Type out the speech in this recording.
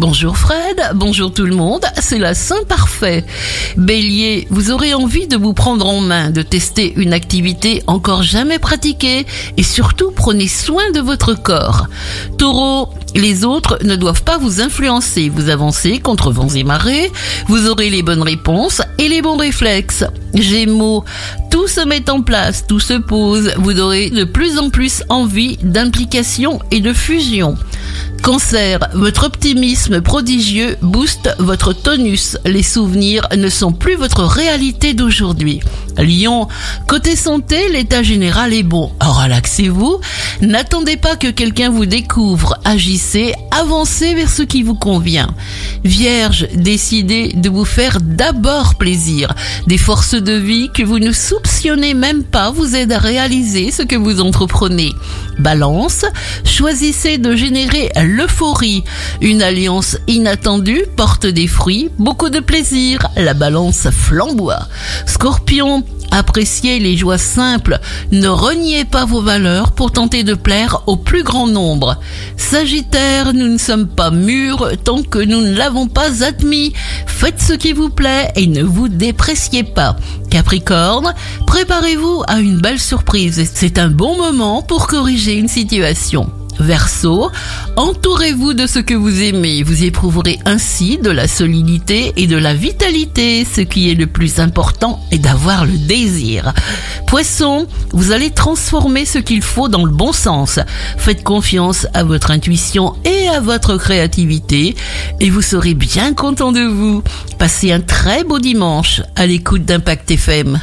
Bonjour Fred, bonjour tout le monde, c'est la Saint Parfait. Bélier, vous aurez envie de vous prendre en main, de tester une activité encore jamais pratiquée et surtout prenez soin de votre corps. Taureau, les autres ne doivent pas vous influencer, vous avancez contre vents et marées, vous aurez les bonnes réponses et les bons réflexes. Gémeaux, tout se met en place, tout se pose, vous aurez de plus en plus envie d'implication et de fusion. Cancer, votre optimisme prodigieux booste votre tonus. Les souvenirs ne sont plus votre réalité d'aujourd'hui. Lion, côté santé, l'état général est bon. Relaxez-vous, n'attendez pas que quelqu'un vous découvre, agissez, avancez vers ce qui vous convient. Vierge, décidez de vous faire d'abord plaisir. Des forces de vie que vous ne soupçonnez même pas vous aident à réaliser ce que vous entreprenez. Balance, choisissez de générer l'euphorie. Une alliance inattendue porte des fruits, beaucoup de plaisir. La balance flamboie. Scorpion, Appréciez les joies simples, ne reniez pas vos valeurs pour tenter de plaire au plus grand nombre. Sagittaire, nous ne sommes pas mûrs tant que nous ne l'avons pas admis. Faites ce qui vous plaît et ne vous dépréciez pas. Capricorne, préparez-vous à une belle surprise. C'est un bon moment pour corriger une situation. Verseau, entourez-vous de ce que vous aimez. Vous éprouverez ainsi de la solidité et de la vitalité. Ce qui est le plus important est d'avoir le désir. Poisson, vous allez transformer ce qu'il faut dans le bon sens. Faites confiance à votre intuition et à votre créativité et vous serez bien content de vous. Passez un très beau dimanche à l'écoute d'Impact FM.